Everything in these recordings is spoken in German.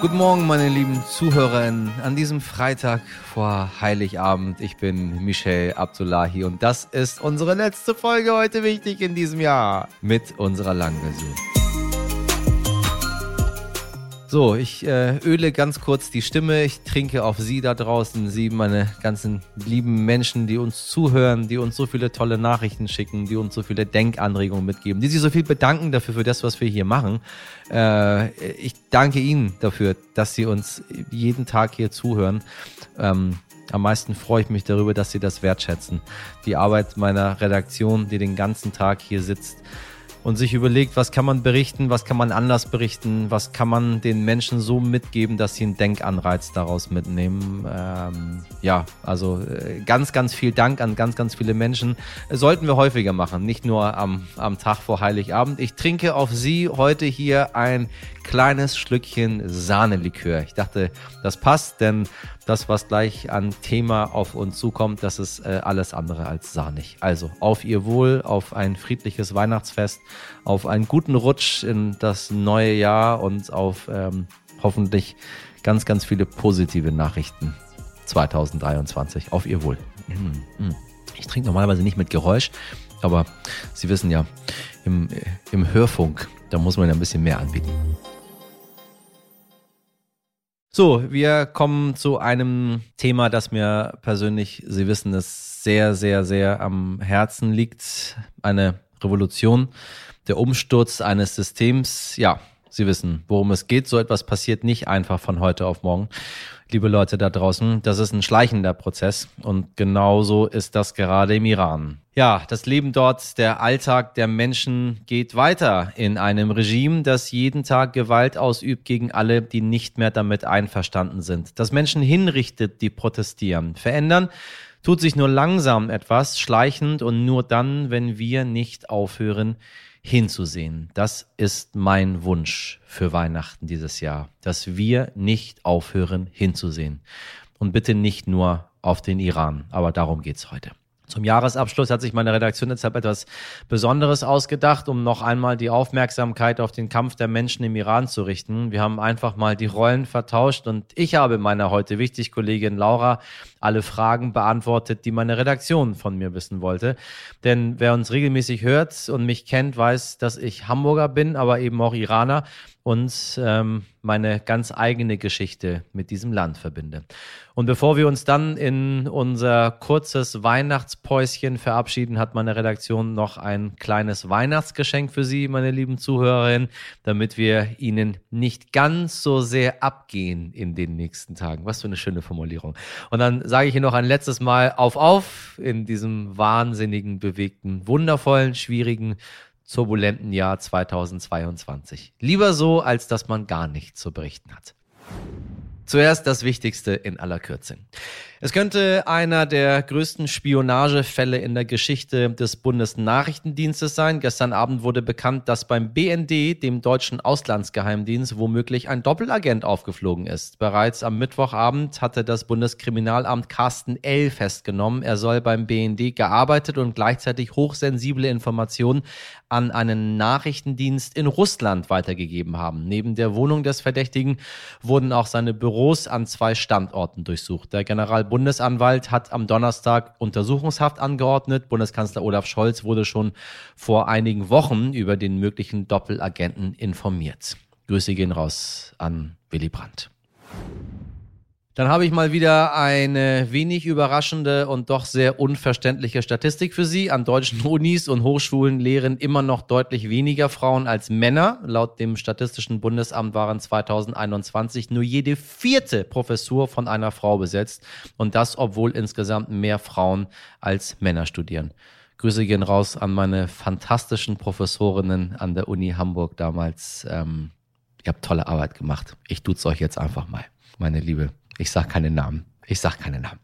Guten Morgen, meine lieben Zuhörerinnen, an diesem Freitag vor Heiligabend. Ich bin Michel Abdullahi und das ist unsere letzte Folge heute wichtig in diesem Jahr mit unserer Langversion. So, ich äh, öle ganz kurz die Stimme. Ich trinke auf Sie da draußen, Sie, meine ganzen lieben Menschen, die uns zuhören, die uns so viele tolle Nachrichten schicken, die uns so viele Denkanregungen mitgeben, die sich so viel bedanken dafür, für das, was wir hier machen. Äh, ich danke Ihnen dafür, dass Sie uns jeden Tag hier zuhören. Ähm, am meisten freue ich mich darüber, dass Sie das wertschätzen. Die Arbeit meiner Redaktion, die den ganzen Tag hier sitzt und sich überlegt, was kann man berichten, was kann man anders berichten, was kann man den Menschen so mitgeben, dass sie einen Denkanreiz daraus mitnehmen. Ähm, ja, also äh, ganz, ganz viel Dank an ganz, ganz viele Menschen. Sollten wir häufiger machen, nicht nur am, am Tag vor Heiligabend. Ich trinke auf Sie heute hier ein kleines Schlückchen Sahnelikör. Ich dachte, das passt, denn das, was gleich an Thema auf uns zukommt, das ist äh, alles andere als sahnig. Also auf Ihr Wohl, auf ein friedliches Weihnachtsfest, auf einen guten Rutsch in das neue Jahr und auf ähm, hoffentlich ganz, ganz viele positive Nachrichten 2023. Auf Ihr Wohl. Mm, mm. Ich trinke normalerweise nicht mit Geräusch, aber Sie wissen ja, im, im Hörfunk, da muss man ja ein bisschen mehr anbieten. So, wir kommen zu einem Thema, das mir persönlich, Sie wissen es, sehr, sehr, sehr am Herzen liegt. Eine Revolution, der Umsturz eines Systems. Ja, Sie wissen, worum es geht. So etwas passiert nicht einfach von heute auf morgen liebe Leute da draußen. Das ist ein schleichender Prozess und genauso ist das gerade im Iran. Ja, das Leben dort, der Alltag der Menschen geht weiter in einem Regime, das jeden Tag Gewalt ausübt gegen alle, die nicht mehr damit einverstanden sind. Das Menschen hinrichtet, die protestieren. Verändern tut sich nur langsam etwas, schleichend und nur dann, wenn wir nicht aufhören, hinzusehen. Das ist mein Wunsch für Weihnachten dieses Jahr, dass wir nicht aufhören hinzusehen. Und bitte nicht nur auf den Iran, aber darum geht's heute. Zum Jahresabschluss hat sich meine Redaktion deshalb etwas Besonderes ausgedacht, um noch einmal die Aufmerksamkeit auf den Kampf der Menschen im Iran zu richten. Wir haben einfach mal die Rollen vertauscht und ich habe meiner heute wichtig Kollegin Laura alle Fragen beantwortet, die meine Redaktion von mir wissen wollte. Denn wer uns regelmäßig hört und mich kennt, weiß, dass ich Hamburger bin, aber eben auch Iraner und ähm, meine ganz eigene Geschichte mit diesem Land verbinde. Und bevor wir uns dann in unser kurzes Weihnachtspäuschen verabschieden, hat meine Redaktion noch ein kleines Weihnachtsgeschenk für Sie, meine lieben Zuhörerinnen, damit wir Ihnen nicht ganz so sehr abgehen in den nächsten Tagen. Was für eine schöne Formulierung. Und dann sage ich Ihnen noch ein letztes Mal auf, auf in diesem wahnsinnigen, bewegten, wundervollen, schwierigen, turbulenten Jahr 2022. Lieber so, als dass man gar nichts zu berichten hat. Zuerst das Wichtigste in aller Kürze. Es könnte einer der größten Spionagefälle in der Geschichte des Bundesnachrichtendienstes sein. Gestern Abend wurde bekannt, dass beim BND, dem deutschen Auslandsgeheimdienst, womöglich ein Doppelagent aufgeflogen ist. Bereits am Mittwochabend hatte das Bundeskriminalamt Carsten L. festgenommen. Er soll beim BND gearbeitet und gleichzeitig hochsensible Informationen an einen Nachrichtendienst in Russland weitergegeben haben. Neben der Wohnung des Verdächtigen wurden auch seine Büros an zwei Standorten durchsucht. Der Generalbundesanwalt hat am Donnerstag Untersuchungshaft angeordnet. Bundeskanzler Olaf Scholz wurde schon vor einigen Wochen über den möglichen Doppelagenten informiert. Grüße gehen raus an Willy Brandt. Dann habe ich mal wieder eine wenig überraschende und doch sehr unverständliche Statistik für Sie. An deutschen Unis und Hochschulen lehren immer noch deutlich weniger Frauen als Männer. Laut dem Statistischen Bundesamt waren 2021 nur jede vierte Professur von einer Frau besetzt. Und das, obwohl insgesamt mehr Frauen als Männer studieren. Grüße gehen raus an meine fantastischen Professorinnen an der Uni Hamburg damals. Ähm, ihr habt tolle Arbeit gemacht. Ich tut's euch jetzt einfach mal, meine Liebe ich sage keine Namen. Ich sage keine Namen.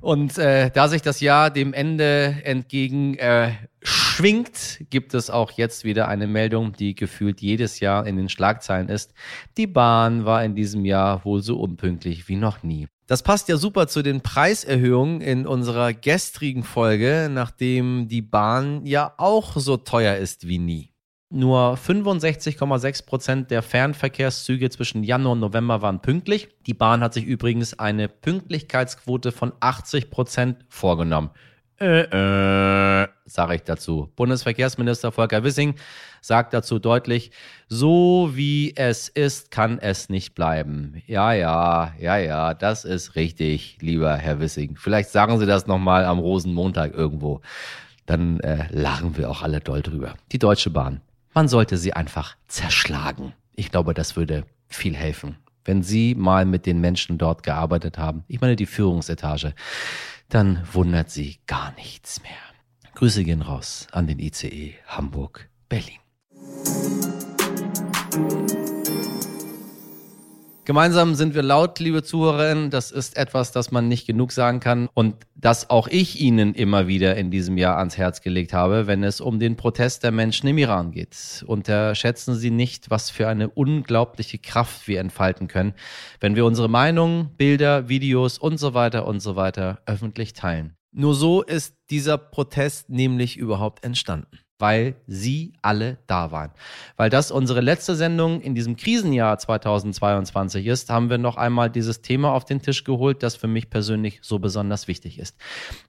Und äh, da sich das Jahr dem Ende entgegen äh, schwingt, gibt es auch jetzt wieder eine Meldung, die gefühlt jedes Jahr in den Schlagzeilen ist. Die Bahn war in diesem Jahr wohl so unpünktlich wie noch nie. Das passt ja super zu den Preiserhöhungen in unserer gestrigen Folge, nachdem die Bahn ja auch so teuer ist wie nie. Nur 65,6 Prozent der Fernverkehrszüge zwischen Januar und November waren pünktlich. Die Bahn hat sich übrigens eine Pünktlichkeitsquote von 80 Prozent vorgenommen. Äh, äh, sage ich dazu. Bundesverkehrsminister Volker Wissing sagt dazu deutlich, so wie es ist, kann es nicht bleiben. Ja, ja, ja, ja, das ist richtig, lieber Herr Wissing. Vielleicht sagen Sie das nochmal am Rosenmontag irgendwo. Dann äh, lachen wir auch alle doll drüber. Die Deutsche Bahn man sollte sie einfach zerschlagen. Ich glaube, das würde viel helfen. Wenn Sie mal mit den Menschen dort gearbeitet haben, ich meine die Führungsetage, dann wundert Sie gar nichts mehr. Grüße gehen raus an den ICE Hamburg, Berlin. Gemeinsam sind wir laut, liebe Zuhörerinnen. Das ist etwas, das man nicht genug sagen kann und das auch ich Ihnen immer wieder in diesem Jahr ans Herz gelegt habe, wenn es um den Protest der Menschen im Iran geht. Unterschätzen Sie nicht, was für eine unglaubliche Kraft wir entfalten können, wenn wir unsere Meinungen, Bilder, Videos und so weiter und so weiter öffentlich teilen. Nur so ist dieser Protest nämlich überhaupt entstanden weil sie alle da waren. Weil das unsere letzte Sendung in diesem Krisenjahr 2022 ist, haben wir noch einmal dieses Thema auf den Tisch geholt, das für mich persönlich so besonders wichtig ist.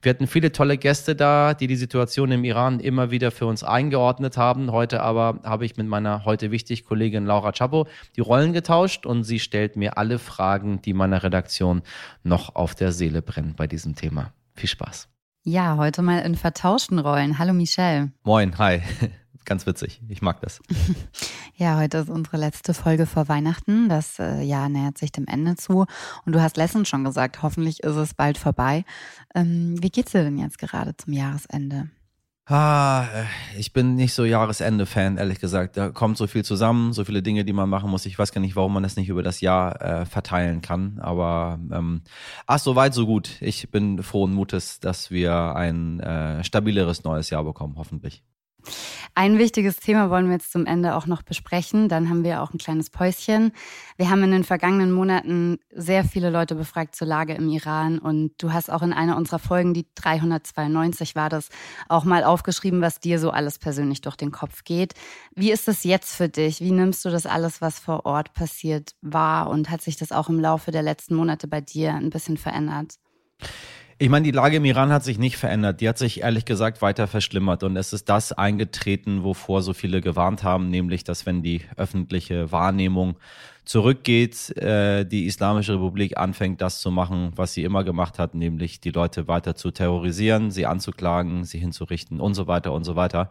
Wir hatten viele tolle Gäste da, die die Situation im Iran immer wieder für uns eingeordnet haben. Heute aber habe ich mit meiner heute wichtig Kollegin Laura Chapo die Rollen getauscht und sie stellt mir alle Fragen, die meiner Redaktion noch auf der Seele brennen bei diesem Thema. Viel Spaß. Ja, heute mal in vertauschten Rollen. Hallo Michelle. Moin, hi. Ganz witzig. Ich mag das. ja, heute ist unsere letzte Folge vor Weihnachten. Das äh, Jahr nähert sich dem Ende zu. Und du hast letztens schon gesagt, hoffentlich ist es bald vorbei. Ähm, wie geht's dir denn jetzt gerade zum Jahresende? Ah, äh, ich bin nicht so Jahresende-Fan, ehrlich gesagt. Da kommt so viel zusammen, so viele Dinge, die man machen muss. Ich weiß gar nicht, warum man das nicht über das Jahr äh, verteilen kann. Aber ähm, ach, so weit, so gut. Ich bin frohen Mutes, dass wir ein äh, stabileres neues Jahr bekommen, hoffentlich. Ein wichtiges Thema wollen wir jetzt zum Ende auch noch besprechen. Dann haben wir auch ein kleines Päuschen. Wir haben in den vergangenen Monaten sehr viele Leute befragt zur Lage im Iran und du hast auch in einer unserer Folgen, die 392 war das, auch mal aufgeschrieben, was dir so alles persönlich durch den Kopf geht. Wie ist das jetzt für dich? Wie nimmst du das alles, was vor Ort passiert, wahr und hat sich das auch im Laufe der letzten Monate bei dir ein bisschen verändert? Ich meine, die Lage im Iran hat sich nicht verändert. Die hat sich ehrlich gesagt weiter verschlimmert. Und es ist das eingetreten, wovor so viele gewarnt haben, nämlich, dass wenn die öffentliche Wahrnehmung zurückgeht, äh, die Islamische Republik anfängt, das zu machen, was sie immer gemacht hat, nämlich die Leute weiter zu terrorisieren, sie anzuklagen, sie hinzurichten und so weiter und so weiter.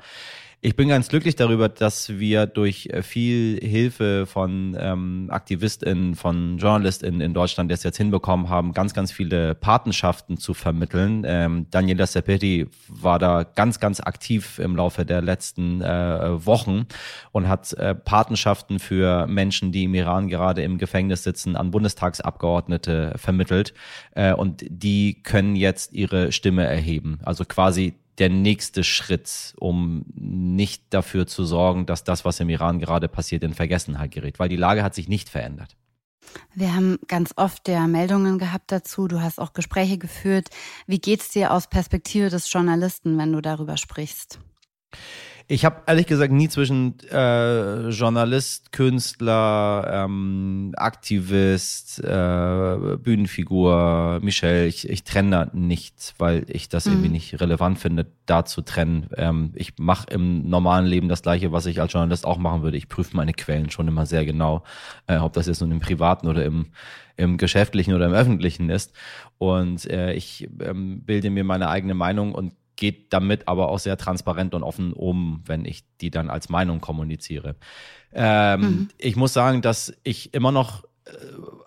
Ich bin ganz glücklich darüber, dass wir durch äh, viel Hilfe von ähm, AktivistInnen, von JournalistInnen in Deutschland es jetzt hinbekommen haben, ganz, ganz viele Patenschaften zu vermitteln. Ähm, Daniela Sepeti war da ganz, ganz aktiv im Laufe der letzten äh, Wochen und hat äh, Patenschaften für Menschen, die im Iran gerade im Gefängnis sitzen, an Bundestagsabgeordnete vermittelt. Äh, und die können jetzt ihre Stimme erheben. Also quasi der nächste Schritt, um nicht dafür zu sorgen, dass das, was im Iran gerade passiert, in Vergessenheit gerät, weil die Lage hat sich nicht verändert. Wir haben ganz oft ja Meldungen gehabt dazu. Du hast auch Gespräche geführt. Wie geht's dir aus Perspektive des Journalisten, wenn du darüber sprichst? Ich habe ehrlich gesagt nie zwischen äh, Journalist, Künstler, ähm, Aktivist, äh, Bühnenfigur, Michelle, ich, ich trenne da nichts, weil ich das mhm. irgendwie nicht relevant finde, da zu trennen. Ähm, ich mache im normalen Leben das Gleiche, was ich als Journalist auch machen würde. Ich prüfe meine Quellen schon immer sehr genau, äh, ob das jetzt nun im Privaten oder im, im Geschäftlichen oder im Öffentlichen ist. Und äh, ich ähm, bilde mir meine eigene Meinung und geht damit aber auch sehr transparent und offen um, wenn ich die dann als Meinung kommuniziere. Ähm, mhm. Ich muss sagen, dass ich immer noch äh,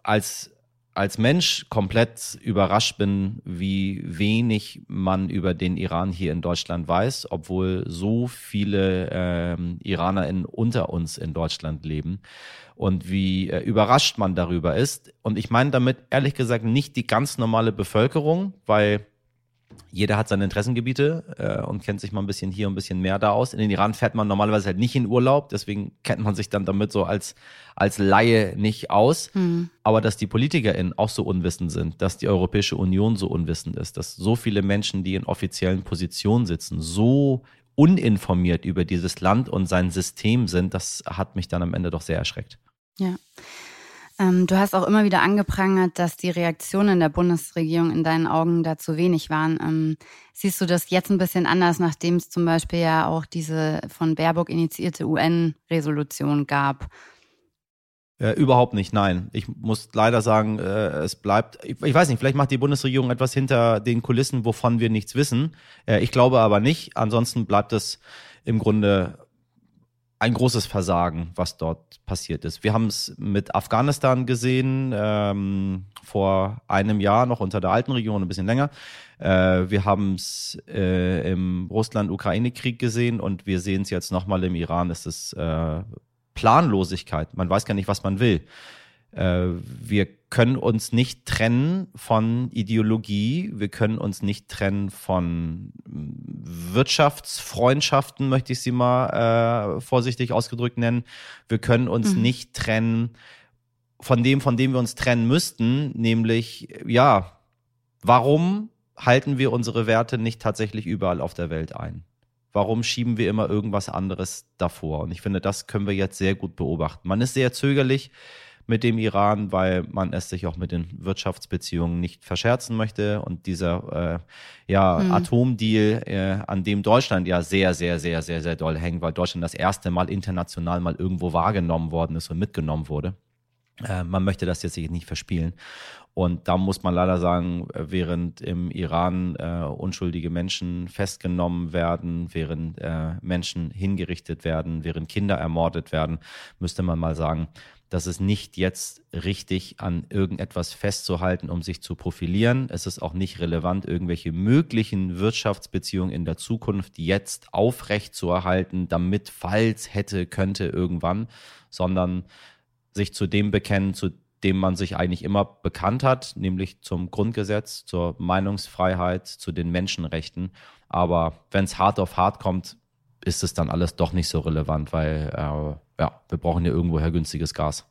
als als Mensch komplett überrascht bin, wie wenig man über den Iran hier in Deutschland weiß, obwohl so viele ähm, IranerInnen unter uns in Deutschland leben und wie äh, überrascht man darüber ist. Und ich meine damit ehrlich gesagt nicht die ganz normale Bevölkerung, weil jeder hat seine Interessengebiete äh, und kennt sich mal ein bisschen hier und ein bisschen mehr da aus. In den Iran fährt man normalerweise halt nicht in Urlaub, deswegen kennt man sich dann damit so als, als Laie nicht aus. Mhm. Aber dass die PolitikerInnen auch so unwissend sind, dass die Europäische Union so unwissend ist, dass so viele Menschen, die in offiziellen Positionen sitzen, so uninformiert über dieses Land und sein System sind, das hat mich dann am Ende doch sehr erschreckt. Ja. Ähm, du hast auch immer wieder angeprangert, dass die Reaktionen der Bundesregierung in deinen Augen da zu wenig waren. Ähm, siehst du das jetzt ein bisschen anders, nachdem es zum Beispiel ja auch diese von Baerbock initiierte UN-Resolution gab? Äh, überhaupt nicht, nein. Ich muss leider sagen, äh, es bleibt, ich, ich, weiß nicht, vielleicht macht die Bundesregierung etwas hinter den Kulissen, wovon wir nichts wissen. Äh, ich glaube aber nicht. Ansonsten bleibt es im Grunde ein großes Versagen, was dort passiert ist. Wir haben es mit Afghanistan gesehen, ähm, vor einem Jahr noch unter der alten Regierung, ein bisschen länger. Äh, wir haben es äh, im Russland-Ukraine-Krieg gesehen und wir sehen es jetzt nochmal im Iran. Es ist äh, Planlosigkeit. Man weiß gar nicht, was man will. Äh, wir können uns nicht trennen von Ideologie. Wir können uns nicht trennen von Wirtschaftsfreundschaften, möchte ich sie mal äh, vorsichtig ausgedrückt nennen. Wir können uns mhm. nicht trennen von dem, von dem wir uns trennen müssten, nämlich, ja, warum halten wir unsere Werte nicht tatsächlich überall auf der Welt ein? warum schieben wir immer irgendwas anderes davor? Und ich finde, das können wir jetzt sehr gut beobachten. Man ist sehr zögerlich mit dem Iran, weil man es sich auch mit den Wirtschaftsbeziehungen nicht verscherzen möchte. Und dieser äh, ja, hm. Atomdeal, äh, an dem Deutschland ja sehr, sehr, sehr, sehr, sehr doll hängt, weil Deutschland das erste Mal international mal irgendwo wahrgenommen worden ist und mitgenommen wurde. Äh, man möchte das jetzt nicht verspielen. Und da muss man leider sagen, während im Iran äh, unschuldige Menschen festgenommen werden, während äh, Menschen hingerichtet werden, während Kinder ermordet werden, müsste man mal sagen, dass es nicht jetzt richtig an irgendetwas festzuhalten, um sich zu profilieren. Es ist auch nicht relevant, irgendwelche möglichen Wirtschaftsbeziehungen in der Zukunft jetzt aufrecht zu erhalten, damit, falls hätte, könnte irgendwann, sondern sich zu dem bekennen, zu dem man sich eigentlich immer bekannt hat, nämlich zum Grundgesetz, zur Meinungsfreiheit, zu den Menschenrechten. Aber wenn es hart auf hart kommt, ist es dann alles doch nicht so relevant, weil äh, ja, wir brauchen ja irgendwoher günstiges Gas.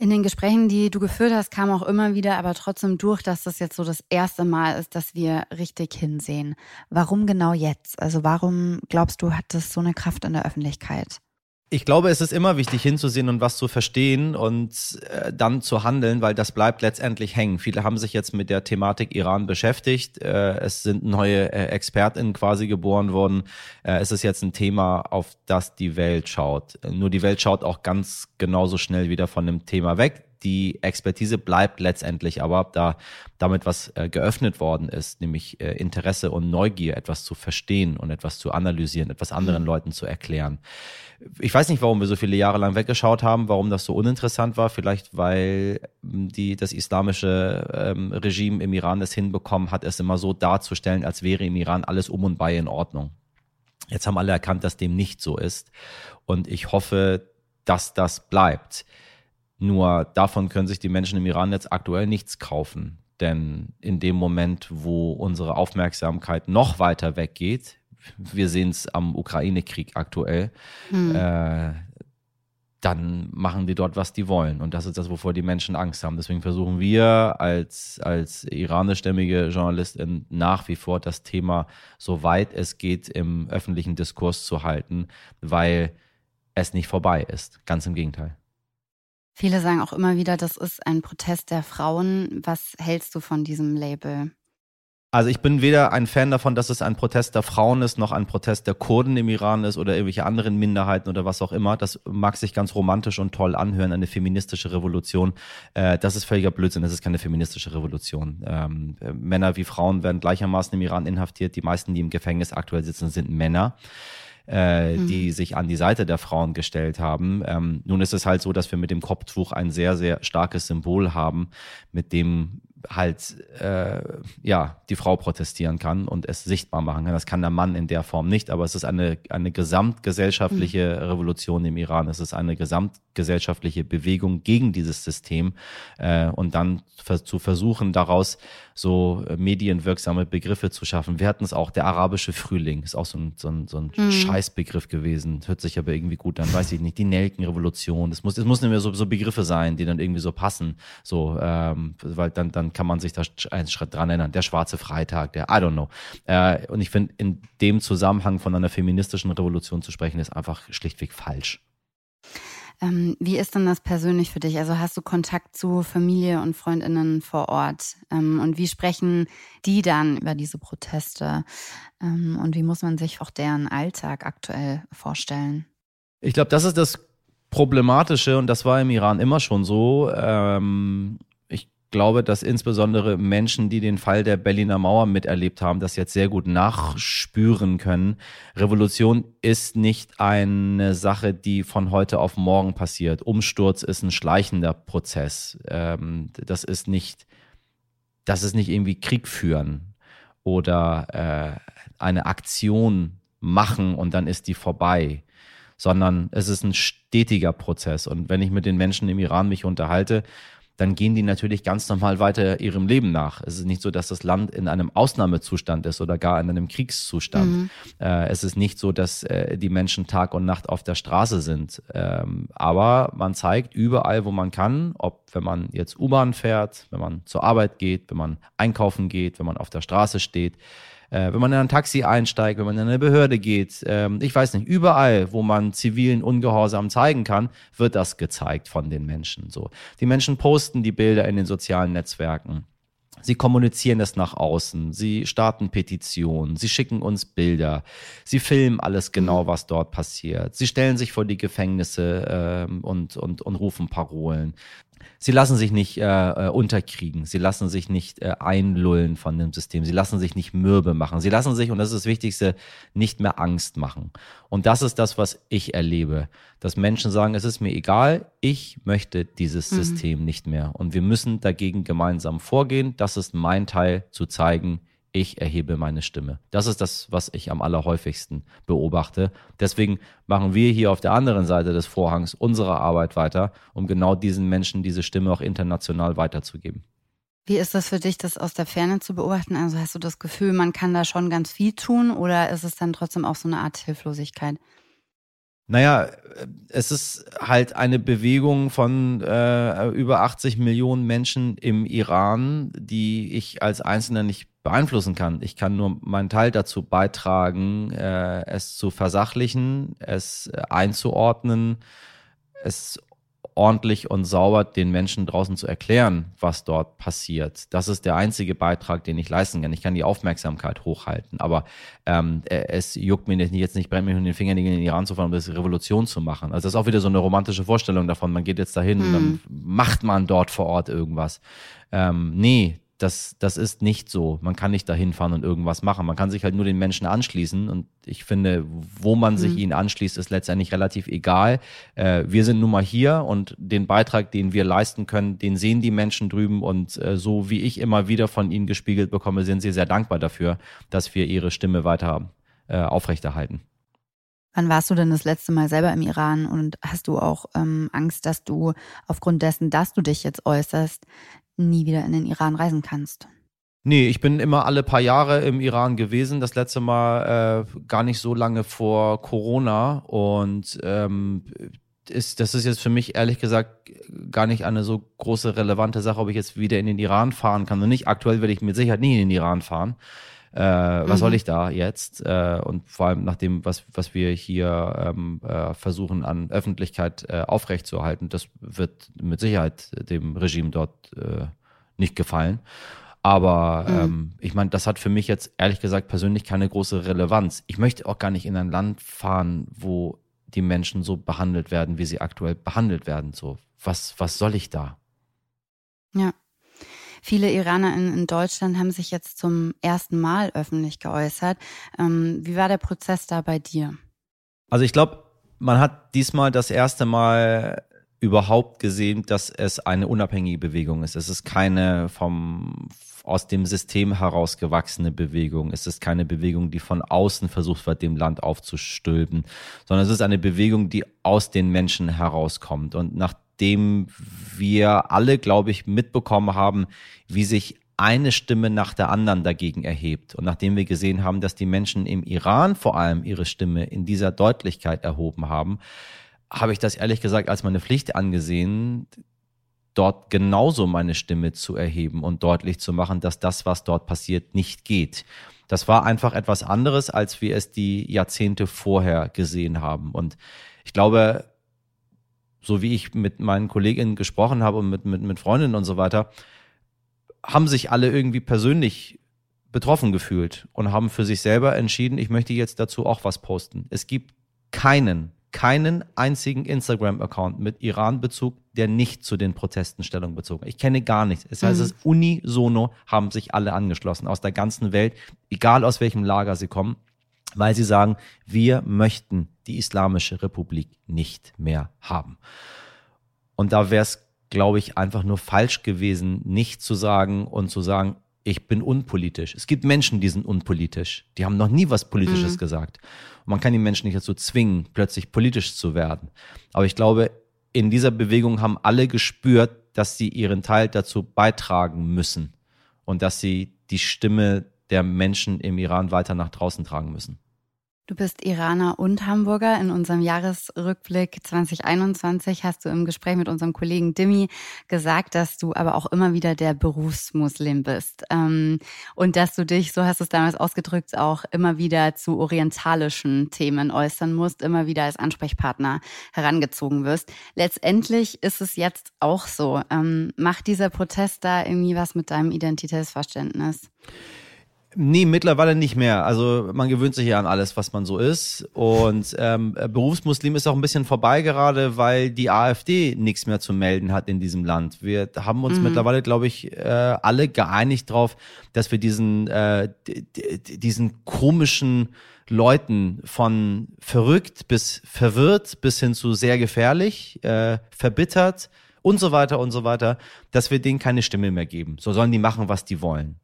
In den Gesprächen, die du geführt hast, kam auch immer wieder aber trotzdem durch, dass das jetzt so das erste Mal ist, dass wir richtig hinsehen. Warum genau jetzt? Also warum glaubst du, hat das so eine Kraft in der Öffentlichkeit? Ich glaube, es ist immer wichtig hinzusehen und was zu verstehen und äh, dann zu handeln, weil das bleibt letztendlich hängen. Viele haben sich jetzt mit der Thematik Iran beschäftigt. Äh, es sind neue äh, ExpertInnen quasi geboren worden. Äh, es ist jetzt ein Thema, auf das die Welt schaut. Nur die Welt schaut auch ganz genauso schnell wieder von dem Thema weg die Expertise bleibt letztendlich aber, da damit was äh, geöffnet worden ist, nämlich äh, Interesse und Neugier, etwas zu verstehen und etwas zu analysieren, etwas anderen mhm. Leuten zu erklären. Ich weiß nicht, warum wir so viele Jahre lang weggeschaut haben, warum das so uninteressant war. Vielleicht, weil hm, die, das islamische ähm, Regime im Iran es hinbekommen hat, es immer so darzustellen, als wäre im Iran alles um und bei in Ordnung. Jetzt haben alle erkannt, dass dem nicht so ist. Und ich hoffe, dass das bleibt. Nur davon können sich die Menschen im Iran jetzt aktuell nichts kaufen. Denn in dem Moment, wo unsere Aufmerksamkeit noch weiter weggeht, wir sehen es am Ukraine-Krieg aktuell, hm. äh, dann machen die dort, was die wollen. Und das ist das, wovor die Menschen Angst haben. Deswegen versuchen wir als, als iranischstämmige Journalistin nach wie vor das Thema, soweit es geht, im öffentlichen Diskurs zu halten, weil es nicht vorbei ist. Ganz im Gegenteil. Viele sagen auch immer wieder, das ist ein Protest der Frauen. Was hältst du von diesem Label? Also ich bin weder ein Fan davon, dass es ein Protest der Frauen ist, noch ein Protest der Kurden im Iran ist oder irgendwelche anderen Minderheiten oder was auch immer. Das mag sich ganz romantisch und toll anhören, eine feministische Revolution. Äh, das ist völliger Blödsinn, das ist keine feministische Revolution. Ähm, Männer wie Frauen werden gleichermaßen im Iran inhaftiert. Die meisten, die im Gefängnis aktuell sitzen, sind Männer äh, mhm. die sich an die Seite der Frauen gestellt haben. Ähm, nun ist es halt so, dass wir mit dem Kopftuch ein sehr, sehr starkes Symbol haben, mit dem halt äh, ja die Frau protestieren kann und es sichtbar machen kann. Das kann der Mann in der Form nicht, aber es ist eine eine gesamtgesellschaftliche mhm. Revolution im Iran. Es ist eine gesamtgesellschaftliche Bewegung gegen dieses System äh, und dann zu versuchen daraus so medienwirksame Begriffe zu schaffen. Wir hatten es auch der arabische Frühling ist auch so ein so ein, so ein mhm. Scheißbegriff gewesen. Hört sich aber irgendwie gut an. Weiß ich nicht. Die Nelkenrevolution. Es muss es muss nicht mehr so, so Begriffe sein, die dann irgendwie so passen. So ähm, weil dann dann dann kann man sich da einen Schritt dran erinnern. Der schwarze Freitag, der, I don't know. Äh, und ich finde, in dem Zusammenhang von einer feministischen Revolution zu sprechen, ist einfach schlichtweg falsch. Ähm, wie ist denn das persönlich für dich? Also hast du Kontakt zu Familie und Freundinnen vor Ort? Ähm, und wie sprechen die dann über diese Proteste? Ähm, und wie muss man sich auch deren Alltag aktuell vorstellen? Ich glaube, das ist das Problematische und das war im Iran immer schon so. Ähm, glaube, dass insbesondere Menschen, die den Fall der Berliner Mauer miterlebt haben, das jetzt sehr gut nachspüren können. Revolution ist nicht eine Sache, die von heute auf morgen passiert. Umsturz ist ein schleichender Prozess. Ähm, das ist nicht, das ist nicht irgendwie Krieg führen oder äh, eine Aktion machen und dann ist die vorbei sondern es ist ein stetiger Prozess. Und wenn ich mit den Menschen im Iran mich unterhalte dann gehen die natürlich ganz normal weiter ihrem Leben nach. Es ist nicht so, dass das Land in einem Ausnahmezustand ist oder gar in einem Kriegszustand. Mhm. Äh, es ist nicht so, dass äh, die Menschen Tag und Nacht auf der Straße sind. Ähm, aber man zeigt überall, wo man kann, ob wenn man jetzt U-Bahn fährt, wenn man zur Arbeit geht, wenn man einkaufen geht, wenn man auf der Straße steht, äh, wenn man in ein Taxi einsteigt, wenn man in eine Behörde geht, ähm, ich weiß nicht, überall, wo man zivilen Ungehorsam zeigen kann, wird das gezeigt von den Menschen. So, die Menschen posten die Bilder in den sozialen Netzwerken. Sie kommunizieren es nach außen, sie starten Petitionen, sie schicken uns Bilder, sie filmen alles genau, was dort passiert. Sie stellen sich vor die Gefängnisse ähm, und, und, und rufen Parolen. Sie lassen sich nicht äh, äh, unterkriegen, sie lassen sich nicht äh, einlullen von dem System, sie lassen sich nicht mürbe machen, sie lassen sich, und das ist das Wichtigste, nicht mehr Angst machen. Und das ist das, was ich erlebe, dass Menschen sagen, es ist mir egal, ich möchte dieses mhm. System nicht mehr. Und wir müssen dagegen gemeinsam vorgehen. Das ist mein Teil, zu zeigen, ich erhebe meine Stimme. Das ist das, was ich am allerhäufigsten beobachte. Deswegen machen wir hier auf der anderen Seite des Vorhangs unsere Arbeit weiter, um genau diesen Menschen diese Stimme auch international weiterzugeben. Wie ist das für dich, das aus der Ferne zu beobachten? Also hast du das Gefühl, man kann da schon ganz viel tun oder ist es dann trotzdem auch so eine Art Hilflosigkeit? Naja, es ist halt eine Bewegung von äh, über 80 Millionen Menschen im Iran, die ich als Einzelner nicht beeinflussen kann. Ich kann nur meinen Teil dazu beitragen, äh, es zu versachlichen, es äh, einzuordnen, es ordentlich und sauber den Menschen draußen zu erklären, was dort passiert. Das ist der einzige Beitrag, den ich leisten kann. Ich kann die Aufmerksamkeit hochhalten, aber ähm, äh, es juckt mir nicht, jetzt nicht, brennt mir in den Fingern, in den Iran zu fahren, um das Revolution zu machen. Also das ist auch wieder so eine romantische Vorstellung davon. Man geht jetzt dahin mhm. und dann mhm. macht man dort vor Ort irgendwas. Ähm, nee, das, das ist nicht so. Man kann nicht dahin fahren und irgendwas machen. Man kann sich halt nur den Menschen anschließen. Und ich finde, wo man mhm. sich ihnen anschließt, ist letztendlich relativ egal. Äh, wir sind nun mal hier und den Beitrag, den wir leisten können, den sehen die Menschen drüben. Und äh, so wie ich immer wieder von ihnen gespiegelt bekomme, sind sie sehr dankbar dafür, dass wir ihre Stimme weiter äh, aufrechterhalten. Wann warst du denn das letzte Mal selber im Iran und hast du auch ähm, Angst, dass du aufgrund dessen, dass du dich jetzt äußerst, nie wieder in den Iran reisen kannst. Nee, ich bin immer alle paar Jahre im Iran gewesen. Das letzte Mal äh, gar nicht so lange vor Corona. Und ähm, ist, das ist jetzt für mich ehrlich gesagt gar nicht eine so große relevante Sache, ob ich jetzt wieder in den Iran fahren kann oder nicht. Aktuell werde ich mit Sicherheit nie in den Iran fahren. Äh, was mhm. soll ich da jetzt? Äh, und vor allem nach dem, was, was wir hier ähm, äh, versuchen an Öffentlichkeit äh, aufrechtzuerhalten, das wird mit Sicherheit dem Regime dort äh, nicht gefallen. Aber mhm. ähm, ich meine, das hat für mich jetzt ehrlich gesagt persönlich keine große Relevanz. Ich möchte auch gar nicht in ein Land fahren, wo die Menschen so behandelt werden, wie sie aktuell behandelt werden. So, was, was soll ich da? Ja. Viele Iraner in, in Deutschland haben sich jetzt zum ersten Mal öffentlich geäußert. Ähm, wie war der Prozess da bei dir? Also ich glaube, man hat diesmal das erste Mal überhaupt gesehen, dass es eine unabhängige Bewegung ist. Es ist keine vom aus dem System herausgewachsene Bewegung. Es ist keine Bewegung, die von außen versucht wird, dem Land aufzustülpen, sondern es ist eine Bewegung, die aus den Menschen herauskommt. Und nach dem wir alle, glaube ich, mitbekommen haben, wie sich eine Stimme nach der anderen dagegen erhebt. Und nachdem wir gesehen haben, dass die Menschen im Iran vor allem ihre Stimme in dieser Deutlichkeit erhoben haben, habe ich das ehrlich gesagt als meine Pflicht angesehen, dort genauso meine Stimme zu erheben und deutlich zu machen, dass das, was dort passiert, nicht geht. Das war einfach etwas anderes, als wir es die Jahrzehnte vorher gesehen haben. Und ich glaube, so wie ich mit meinen Kolleginnen gesprochen habe und mit, mit, mit Freundinnen und so weiter, haben sich alle irgendwie persönlich betroffen gefühlt und haben für sich selber entschieden, ich möchte jetzt dazu auch was posten. Es gibt keinen, keinen einzigen Instagram-Account mit Iran-Bezug, der nicht zu den Protesten Stellung bezogen. Ich kenne gar nichts. Das heißt, mhm. es unisono haben sich alle angeschlossen aus der ganzen Welt, egal aus welchem Lager sie kommen, weil sie sagen, wir möchten die Islamische Republik nicht mehr haben. Und da wäre es, glaube ich, einfach nur falsch gewesen, nicht zu sagen und zu sagen, ich bin unpolitisch. Es gibt Menschen, die sind unpolitisch. Die haben noch nie was Politisches mhm. gesagt. Und man kann die Menschen nicht dazu zwingen, plötzlich politisch zu werden. Aber ich glaube, in dieser Bewegung haben alle gespürt, dass sie ihren Teil dazu beitragen müssen und dass sie die Stimme der Menschen im Iran weiter nach draußen tragen müssen. Du bist Iraner und Hamburger. In unserem Jahresrückblick 2021 hast du im Gespräch mit unserem Kollegen Dimi gesagt, dass du aber auch immer wieder der Berufsmuslim bist. Ähm, und dass du dich, so hast du es damals ausgedrückt, auch immer wieder zu orientalischen Themen äußern musst, immer wieder als Ansprechpartner herangezogen wirst. Letztendlich ist es jetzt auch so. Ähm, macht dieser Protest da irgendwie was mit deinem Identitätsverständnis? Nee, mittlerweile nicht mehr. Also man gewöhnt sich ja an alles, was man so ist. Und ähm, Berufsmuslim ist auch ein bisschen vorbei gerade, weil die AfD nichts mehr zu melden hat in diesem Land. Wir haben uns mhm. mittlerweile, glaube ich, äh, alle geeinigt darauf, dass wir diesen, äh, diesen komischen Leuten von verrückt bis verwirrt bis hin zu sehr gefährlich, äh, verbittert und so weiter und so weiter, dass wir denen keine Stimme mehr geben. So sollen die machen, was die wollen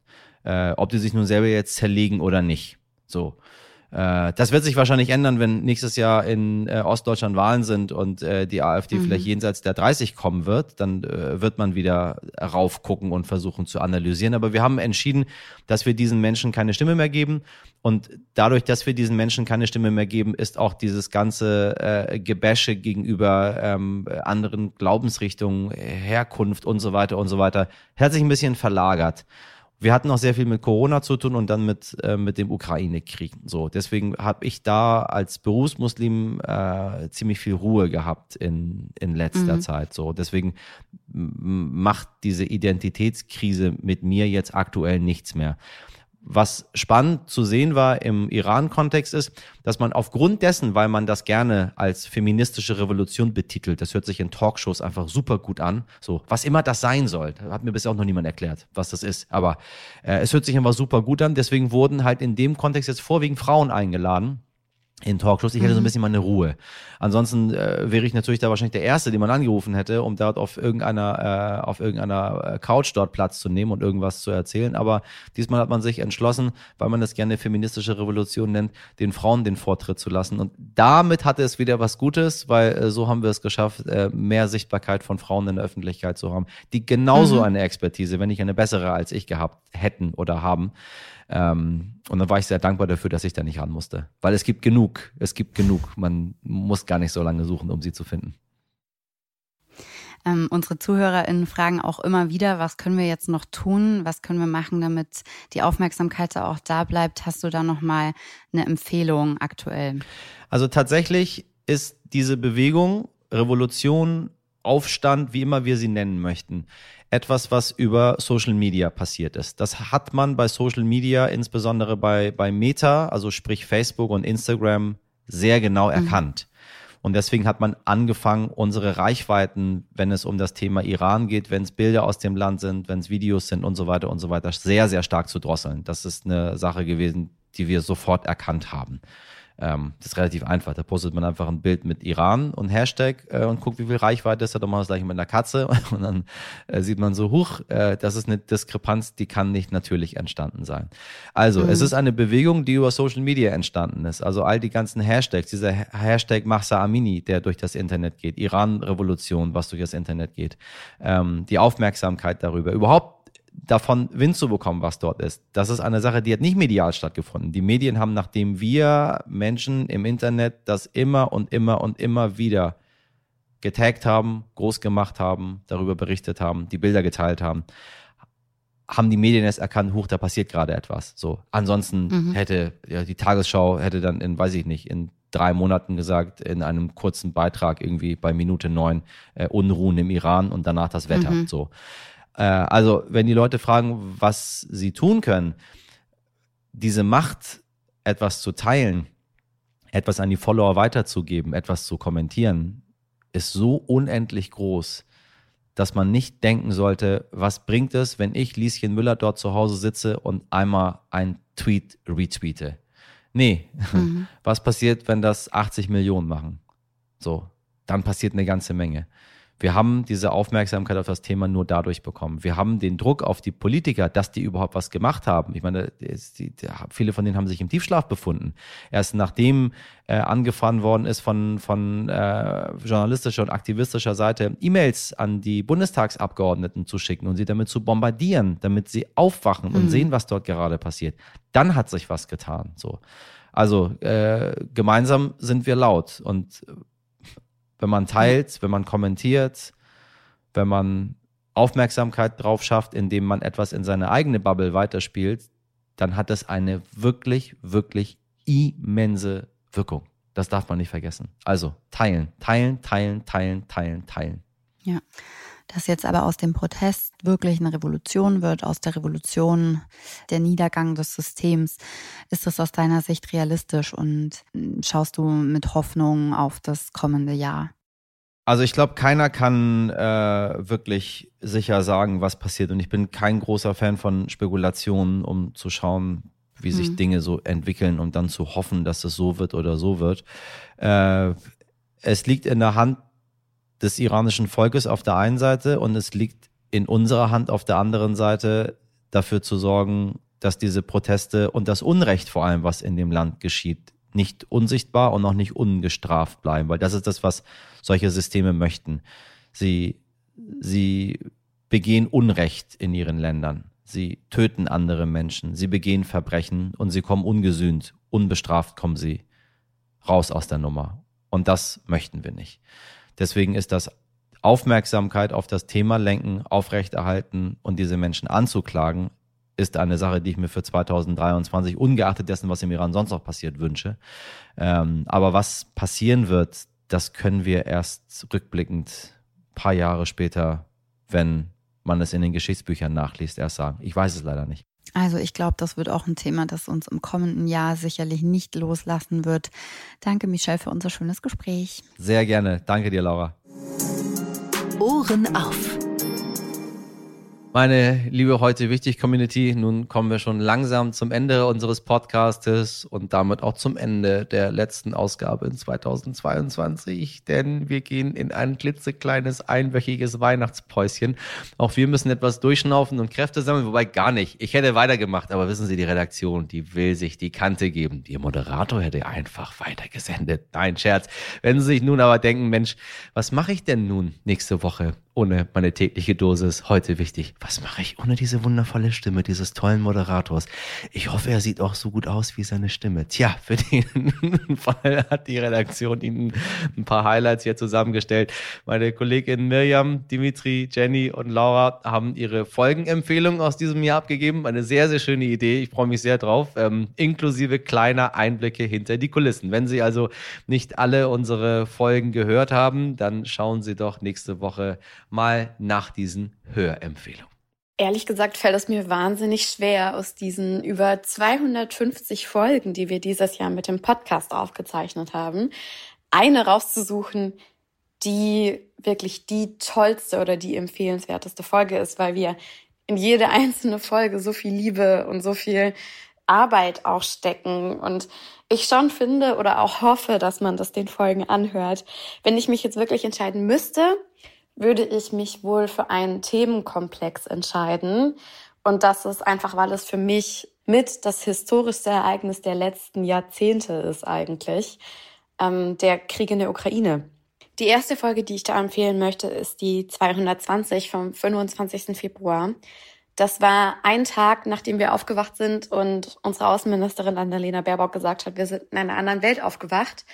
äh, ob die sich nun selber jetzt zerlegen oder nicht. So. Äh, das wird sich wahrscheinlich ändern, wenn nächstes Jahr in äh, Ostdeutschland Wahlen sind und äh, die AfD mhm. vielleicht jenseits der 30 kommen wird. Dann äh, wird man wieder raufgucken und versuchen zu analysieren. Aber wir haben entschieden, dass wir diesen Menschen keine Stimme mehr geben. Und dadurch, dass wir diesen Menschen keine Stimme mehr geben, ist auch dieses ganze äh, Gebäsche gegenüber ähm, anderen Glaubensrichtungen, Herkunft und so weiter und so weiter, hat sich ein bisschen verlagert wir hatten auch sehr viel mit Corona zu tun und dann mit, äh, mit dem Ukraine-Krieg. So, deswegen habe ich da als Berufsmuslim äh, ziemlich viel Ruhe gehabt in, in letzter mhm. Zeit. So, deswegen macht diese Identitätskrise mit mir jetzt aktuell nichts mehr. Was spannend zu sehen war im Iran-Kontext ist, dass man aufgrund dessen, weil man das gerne als feministische Revolution betitelt, das hört sich in Talkshows einfach super gut an, so was immer das sein soll, hat mir bisher auch noch niemand erklärt, was das ist, aber äh, es hört sich einfach super gut an, deswegen wurden halt in dem Kontext jetzt vorwiegend Frauen eingeladen in Talkshows. Ich hätte so ein mhm. bisschen meine Ruhe. Ansonsten äh, wäre ich natürlich da wahrscheinlich der Erste, den man angerufen hätte, um dort auf irgendeiner, äh, auf irgendeiner äh, Couch dort Platz zu nehmen und irgendwas zu erzählen. Aber diesmal hat man sich entschlossen, weil man das gerne feministische Revolution nennt, den Frauen den Vortritt zu lassen. Und damit hatte es wieder was Gutes, weil äh, so haben wir es geschafft, äh, mehr Sichtbarkeit von Frauen in der Öffentlichkeit zu haben, die genauso mhm. eine Expertise, wenn nicht eine bessere als ich gehabt hätten oder haben. Ähm, und dann war ich sehr dankbar dafür, dass ich da nicht ran musste. Weil es gibt genug, es gibt genug. Man muss gar nicht so lange suchen, um sie zu finden. Ähm, unsere ZuhörerInnen fragen auch immer wieder, was können wir jetzt noch tun? Was können wir machen, damit die Aufmerksamkeit auch da bleibt? Hast du da nochmal eine Empfehlung aktuell? Also tatsächlich ist diese Bewegung, Revolution, Aufstand, wie immer wir sie nennen möchten, etwas, was über Social Media passiert ist. Das hat man bei Social Media, insbesondere bei, bei Meta, also sprich Facebook und Instagram, sehr genau mhm. erkannt. Und deswegen hat man angefangen, unsere Reichweiten, wenn es um das Thema Iran geht, wenn es Bilder aus dem Land sind, wenn es Videos sind und so weiter und so weiter, sehr, sehr stark zu drosseln. Das ist eine Sache gewesen, die wir sofort erkannt haben. Ähm, das ist relativ einfach. Da postet man einfach ein Bild mit Iran und Hashtag äh, und guckt, wie viel Reichweite ist. Dann machen wir das gleich mit einer Katze und dann äh, sieht man so, huch, äh, das ist eine Diskrepanz, die kann nicht natürlich entstanden sein. Also, mhm. es ist eine Bewegung, die über Social Media entstanden ist. Also all die ganzen Hashtags, dieser Hashtag Mahsa Amini, der durch das Internet geht, Iran-Revolution, was durch das Internet geht, ähm, die Aufmerksamkeit darüber, überhaupt davon Wind zu bekommen, was dort ist. Das ist eine Sache, die hat nicht medial stattgefunden. Die Medien haben, nachdem wir Menschen im Internet das immer und immer und immer wieder getaggt haben, groß gemacht haben, darüber berichtet haben, die Bilder geteilt haben, haben die Medien erst erkannt, huch, da passiert gerade etwas. So. Ansonsten mhm. hätte ja, die Tagesschau hätte dann in, weiß ich nicht, in drei Monaten gesagt, in einem kurzen Beitrag irgendwie bei Minute neun äh, Unruhen im Iran und danach das Wetter. Mhm. So. Äh, also, wenn die Leute fragen, was sie tun können, diese Macht, etwas zu teilen, etwas an die Follower weiterzugeben, etwas zu kommentieren, ist so unendlich groß, dass man nicht denken sollte, was bringt es, wenn ich Lieschen Müller dort zu Hause sitze und einmal ein Tweet retweete. Nee, mhm. was passiert, wenn das 80 Millionen machen? So, dann passiert eine ganze Menge. Wir haben diese Aufmerksamkeit auf das Thema nur dadurch bekommen. Wir haben den Druck auf die Politiker, dass die überhaupt was gemacht haben. Ich meine, viele von denen haben sich im Tiefschlaf befunden. Erst nachdem äh, angefahren worden ist von, von äh, journalistischer und aktivistischer Seite, E-Mails an die Bundestagsabgeordneten zu schicken und sie damit zu bombardieren, damit sie aufwachen mhm. und sehen, was dort gerade passiert. Dann hat sich was getan. So. Also äh, gemeinsam sind wir laut und wenn man teilt, wenn man kommentiert, wenn man Aufmerksamkeit drauf schafft, indem man etwas in seine eigene Bubble weiterspielt, dann hat das eine wirklich, wirklich immense Wirkung. Das darf man nicht vergessen. Also teilen, teilen, teilen, teilen, teilen, teilen. Ja, dass jetzt aber aus dem Protest wirklich eine Revolution wird, aus der Revolution der Niedergang des Systems. Ist das aus deiner Sicht realistisch und schaust du mit Hoffnung auf das kommende Jahr? Also ich glaube, keiner kann äh, wirklich sicher sagen, was passiert. Und ich bin kein großer Fan von Spekulationen, um zu schauen, wie sich mhm. Dinge so entwickeln und dann zu hoffen, dass es so wird oder so wird. Äh, es liegt in der Hand des iranischen Volkes auf der einen Seite und es liegt in unserer Hand auf der anderen Seite dafür zu sorgen, dass diese Proteste und das Unrecht vor allem, was in dem Land geschieht, nicht unsichtbar und auch nicht ungestraft bleiben, weil das ist das, was solche Systeme möchten. Sie, sie begehen Unrecht in ihren Ländern. Sie töten andere Menschen. Sie begehen Verbrechen und sie kommen ungesühnt, unbestraft kommen sie raus aus der Nummer. Und das möchten wir nicht. Deswegen ist das Aufmerksamkeit auf das Thema lenken, aufrechterhalten und diese Menschen anzuklagen, ist eine Sache, die ich mir für 2023, ungeachtet dessen, was im Iran sonst noch passiert, wünsche. Ähm, aber was passieren wird, das können wir erst rückblickend paar Jahre später, wenn man es in den Geschichtsbüchern nachliest, erst sagen. Ich weiß es leider nicht. Also ich glaube, das wird auch ein Thema, das uns im kommenden Jahr sicherlich nicht loslassen wird. Danke, Michelle, für unser schönes Gespräch. Sehr gerne. Danke dir, Laura. Ohren auf. Meine liebe heute wichtig Community, nun kommen wir schon langsam zum Ende unseres Podcastes und damit auch zum Ende der letzten Ausgabe in 2022, denn wir gehen in ein klitzekleines einwöchiges Weihnachtspäuschen. Auch wir müssen etwas durchschnaufen und Kräfte sammeln, wobei gar nicht. Ich hätte weitergemacht, aber wissen Sie, die Redaktion, die will sich die Kante geben. Ihr Moderator hätte einfach weitergesendet. Nein, Scherz. Wenn Sie sich nun aber denken, Mensch, was mache ich denn nun nächste Woche? ohne meine tägliche Dosis heute wichtig. Was mache ich ohne diese wundervolle Stimme dieses tollen Moderators? Ich hoffe, er sieht auch so gut aus wie seine Stimme. Tja, für den Fall hat die Redaktion Ihnen ein paar Highlights hier zusammengestellt. Meine Kolleginnen Mirjam, Dimitri, Jenny und Laura haben ihre Folgenempfehlungen aus diesem Jahr abgegeben. Eine sehr, sehr schöne Idee. Ich freue mich sehr drauf. Ähm, inklusive kleiner Einblicke hinter die Kulissen. Wenn Sie also nicht alle unsere Folgen gehört haben, dann schauen Sie doch nächste Woche mal nach diesen Hörempfehlungen? Ehrlich gesagt fällt es mir wahnsinnig schwer, aus diesen über 250 Folgen, die wir dieses Jahr mit dem Podcast aufgezeichnet haben, eine rauszusuchen, die wirklich die tollste oder die empfehlenswerteste Folge ist, weil wir in jede einzelne Folge so viel Liebe und so viel Arbeit auch stecken und ich schon finde oder auch hoffe, dass man das den Folgen anhört. Wenn ich mich jetzt wirklich entscheiden müsste, würde ich mich wohl für einen Themenkomplex entscheiden. Und das ist einfach, weil es für mich mit das historischste Ereignis der letzten Jahrzehnte ist eigentlich, ähm, der Krieg in der Ukraine. Die erste Folge, die ich da empfehlen möchte, ist die 220 vom 25. Februar. Das war ein Tag, nachdem wir aufgewacht sind und unsere Außenministerin Annalena Baerbock gesagt hat, wir sind in einer anderen Welt aufgewacht.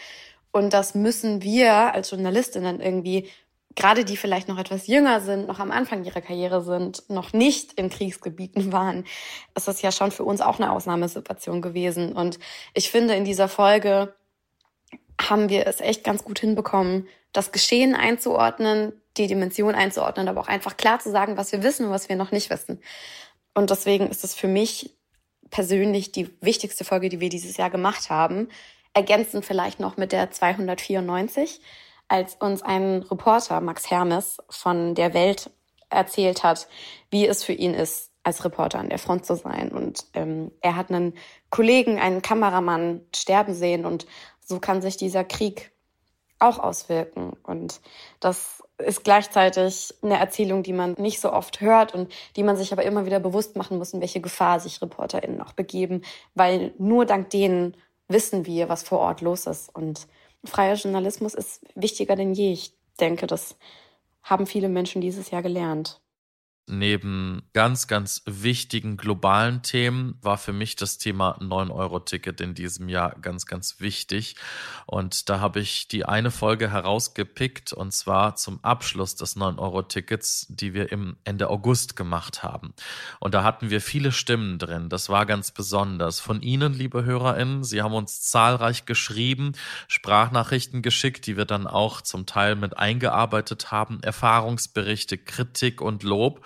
Und das müssen wir als Journalistinnen irgendwie, gerade die vielleicht noch etwas jünger sind, noch am Anfang ihrer Karriere sind, noch nicht in Kriegsgebieten waren, ist das ja schon für uns auch eine Ausnahmesituation gewesen. Und ich finde, in dieser Folge haben wir es echt ganz gut hinbekommen, das Geschehen einzuordnen, die Dimension einzuordnen, aber auch einfach klar zu sagen, was wir wissen und was wir noch nicht wissen. Und deswegen ist es für mich persönlich die wichtigste Folge, die wir dieses Jahr gemacht haben. Ergänzend vielleicht noch mit der 294, als uns ein Reporter, Max Hermes, von der Welt erzählt hat, wie es für ihn ist, als Reporter an der Front zu sein. Und ähm, er hat einen Kollegen, einen Kameramann sterben sehen und so kann sich dieser Krieg auch auswirken. Und das ist gleichzeitig eine Erzählung, die man nicht so oft hört und die man sich aber immer wieder bewusst machen muss, in welche Gefahr sich ReporterInnen auch begeben, weil nur dank denen wissen wir, was vor Ort los ist. Und freier Journalismus ist wichtiger denn je. Ich denke, das haben viele Menschen dieses Jahr gelernt. Neben ganz, ganz wichtigen globalen Themen war für mich das Thema 9-Euro-Ticket in diesem Jahr ganz, ganz wichtig. Und da habe ich die eine Folge herausgepickt und zwar zum Abschluss des 9-Euro-Tickets, die wir im Ende August gemacht haben. Und da hatten wir viele Stimmen drin. Das war ganz besonders. Von Ihnen, liebe HörerInnen, Sie haben uns zahlreich geschrieben, Sprachnachrichten geschickt, die wir dann auch zum Teil mit eingearbeitet haben, Erfahrungsberichte, Kritik und Lob.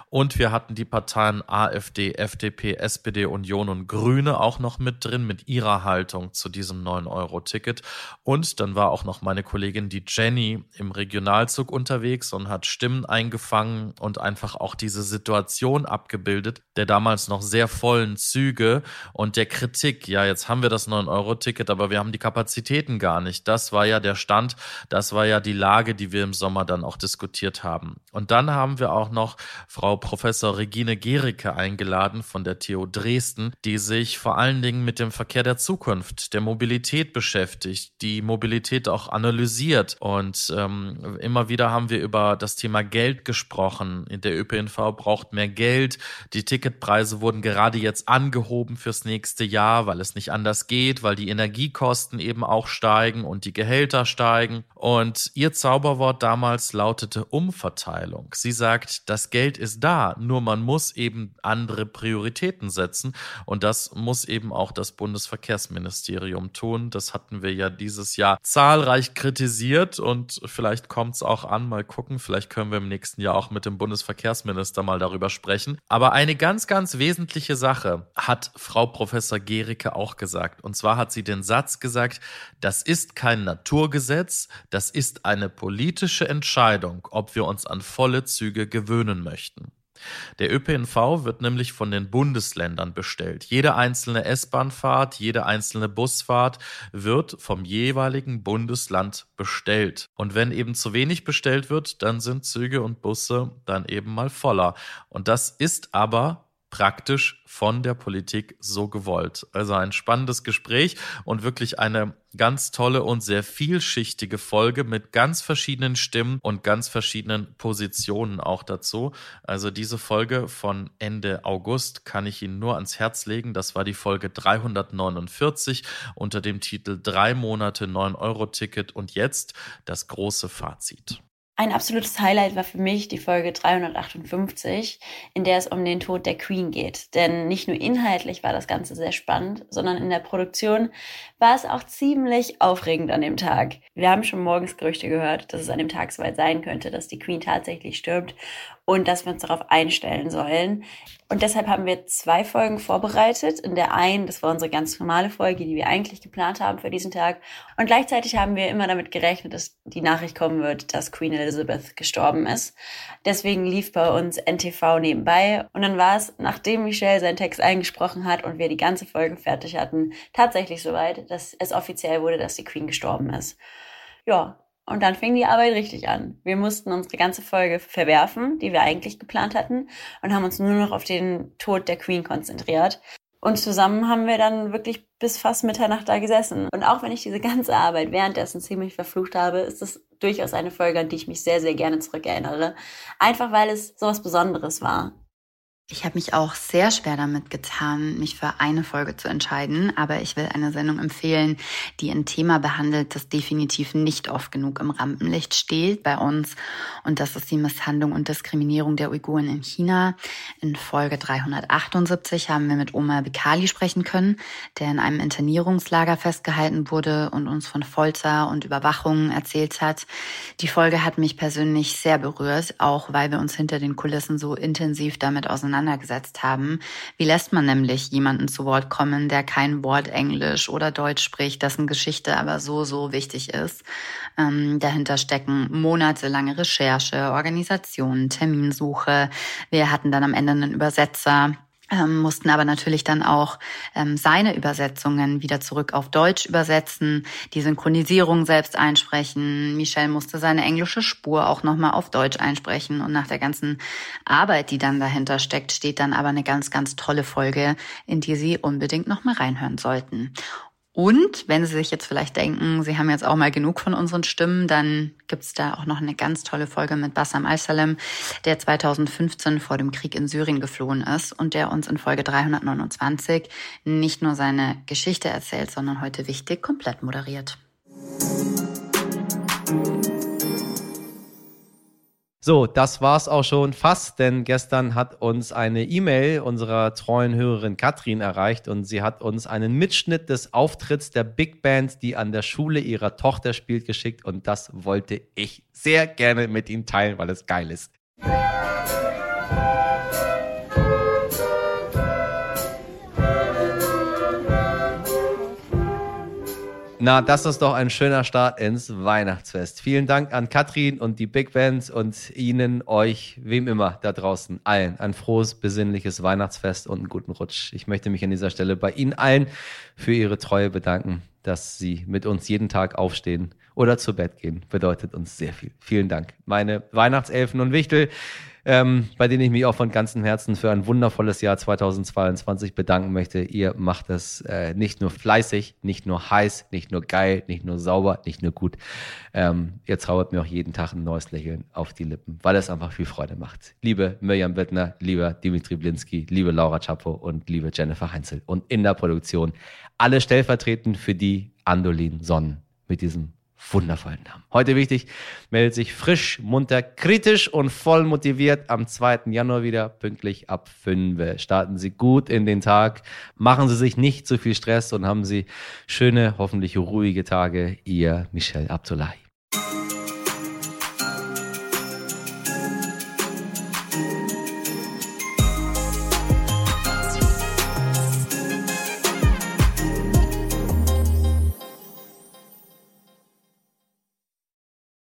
Und wir hatten die Parteien AfD, FDP, SPD, Union und Grüne auch noch mit drin mit ihrer Haltung zu diesem 9-Euro-Ticket. Und dann war auch noch meine Kollegin, die Jenny, im Regionalzug unterwegs und hat Stimmen eingefangen und einfach auch diese Situation abgebildet, der damals noch sehr vollen Züge und der Kritik. Ja, jetzt haben wir das 9-Euro-Ticket, aber wir haben die Kapazitäten gar nicht. Das war ja der Stand, das war ja die Lage, die wir im Sommer dann auch diskutiert haben. Und dann haben wir auch noch Frau Professor Regine Gericke eingeladen von der TU Dresden, die sich vor allen Dingen mit dem Verkehr der Zukunft, der Mobilität beschäftigt, die Mobilität auch analysiert. Und ähm, immer wieder haben wir über das Thema Geld gesprochen. Der ÖPNV braucht mehr Geld. Die Ticketpreise wurden gerade jetzt angehoben fürs nächste Jahr, weil es nicht anders geht, weil die Energiekosten eben auch steigen und die Gehälter steigen. Und ihr Zauberwort damals lautete Umverteilung. Sie sagt, das Geld ist da da, nur man muss eben andere Prioritäten setzen und das muss eben auch das Bundesverkehrsministerium tun. Das hatten wir ja dieses Jahr zahlreich kritisiert und vielleicht kommt es auch an, mal gucken, vielleicht können wir im nächsten Jahr auch mit dem Bundesverkehrsminister mal darüber sprechen. Aber eine ganz, ganz wesentliche Sache hat Frau Professor Gericke auch gesagt. Und zwar hat sie den Satz gesagt, das ist kein Naturgesetz, das ist eine politische Entscheidung, ob wir uns an volle Züge gewöhnen möchten. Der ÖPNV wird nämlich von den Bundesländern bestellt. Jede einzelne S-Bahnfahrt, jede einzelne Busfahrt wird vom jeweiligen Bundesland bestellt. Und wenn eben zu wenig bestellt wird, dann sind Züge und Busse dann eben mal voller. Und das ist aber praktisch von der Politik so gewollt. Also ein spannendes Gespräch und wirklich eine ganz tolle und sehr vielschichtige Folge mit ganz verschiedenen Stimmen und ganz verschiedenen Positionen auch dazu. Also diese Folge von Ende August kann ich Ihnen nur ans Herz legen. Das war die Folge 349 unter dem Titel Drei Monate 9 Euro Ticket und jetzt das große Fazit. Ein absolutes Highlight war für mich die Folge 358, in der es um den Tod der Queen geht. Denn nicht nur inhaltlich war das Ganze sehr spannend, sondern in der Produktion war es auch ziemlich aufregend an dem Tag. Wir haben schon morgens Gerüchte gehört, dass es an dem Tag soweit sein könnte, dass die Queen tatsächlich stirbt und dass wir uns darauf einstellen sollen. Und deshalb haben wir zwei Folgen vorbereitet. In der einen, das war unsere ganz normale Folge, die wir eigentlich geplant haben für diesen Tag. Und gleichzeitig haben wir immer damit gerechnet, dass die Nachricht kommen wird, dass Queen Elizabeth gestorben ist. Deswegen lief bei uns NTV nebenbei. Und dann war es, nachdem Michelle seinen Text eingesprochen hat und wir die ganze Folge fertig hatten, tatsächlich soweit, dass es offiziell wurde, dass die Queen gestorben ist. Ja, und dann fing die Arbeit richtig an. Wir mussten unsere ganze Folge verwerfen, die wir eigentlich geplant hatten, und haben uns nur noch auf den Tod der Queen konzentriert. Und zusammen haben wir dann wirklich bis fast Mitternacht da gesessen. Und auch wenn ich diese ganze Arbeit währenddessen ziemlich verflucht habe, ist es durchaus eine Folge, an die ich mich sehr, sehr gerne zurückerinnere. Einfach weil es so was Besonderes war. Ich habe mich auch sehr schwer damit getan, mich für eine Folge zu entscheiden, aber ich will eine Sendung empfehlen, die ein Thema behandelt, das definitiv nicht oft genug im Rampenlicht steht bei uns. Und das ist die Misshandlung und Diskriminierung der Uiguren in China. In Folge 378 haben wir mit Omar Bikali sprechen können, der in einem Internierungslager festgehalten wurde und uns von Folter und Überwachung erzählt hat. Die Folge hat mich persönlich sehr berührt, auch weil wir uns hinter den Kulissen so intensiv damit auseinandersetzen auseinandergesetzt haben. Wie lässt man nämlich jemanden zu Wort kommen, der kein Wort Englisch oder Deutsch spricht, dessen Geschichte aber so, so wichtig ist? Ähm, dahinter stecken monatelange Recherche, Organisation, Terminsuche. Wir hatten dann am Ende einen Übersetzer ähm, mussten aber natürlich dann auch ähm, seine Übersetzungen wieder zurück auf Deutsch übersetzen, die Synchronisierung selbst einsprechen. Michelle musste seine englische Spur auch nochmal auf Deutsch einsprechen und nach der ganzen Arbeit, die dann dahinter steckt, steht dann aber eine ganz, ganz tolle Folge, in die Sie unbedingt nochmal reinhören sollten. Und wenn Sie sich jetzt vielleicht denken, Sie haben jetzt auch mal genug von unseren Stimmen, dann gibt's da auch noch eine ganz tolle Folge mit Bassam Al-Salem, der 2015 vor dem Krieg in Syrien geflohen ist und der uns in Folge 329 nicht nur seine Geschichte erzählt, sondern heute wichtig komplett moderiert. So, das war's auch schon fast, denn gestern hat uns eine E-Mail unserer treuen Hörerin Katrin erreicht und sie hat uns einen Mitschnitt des Auftritts der Big Band, die an der Schule ihrer Tochter spielt, geschickt und das wollte ich sehr gerne mit Ihnen teilen, weil es geil ist. Na, das ist doch ein schöner Start ins Weihnachtsfest. Vielen Dank an Katrin und die Big Bands und Ihnen, euch, wem immer da draußen, allen ein frohes, besinnliches Weihnachtsfest und einen guten Rutsch. Ich möchte mich an dieser Stelle bei Ihnen allen für Ihre Treue bedanken, dass Sie mit uns jeden Tag aufstehen oder zu Bett gehen. Bedeutet uns sehr viel. Vielen Dank. Meine Weihnachtselfen und Wichtel ähm, bei denen ich mich auch von ganzem Herzen für ein wundervolles Jahr 2022 bedanken möchte. Ihr macht das äh, nicht nur fleißig, nicht nur heiß, nicht nur geil, nicht nur sauber, nicht nur gut. Ähm, ihr zaubert mir auch jeden Tag ein neues Lächeln auf die Lippen, weil es einfach viel Freude macht. Liebe Mirjam Wittner, lieber Dimitri Blinski, liebe Laura Chapo und liebe Jennifer Heinzel und in der Produktion alle stellvertretend für die Andolin Sonnen mit diesem wundervollen Namen. Heute wichtig, meldet sich frisch, munter, kritisch und voll motiviert am 2. Januar wieder, pünktlich ab 5. Starten Sie gut in den Tag, machen Sie sich nicht zu viel Stress und haben Sie schöne, hoffentlich ruhige Tage. Ihr Michel Abdullahi.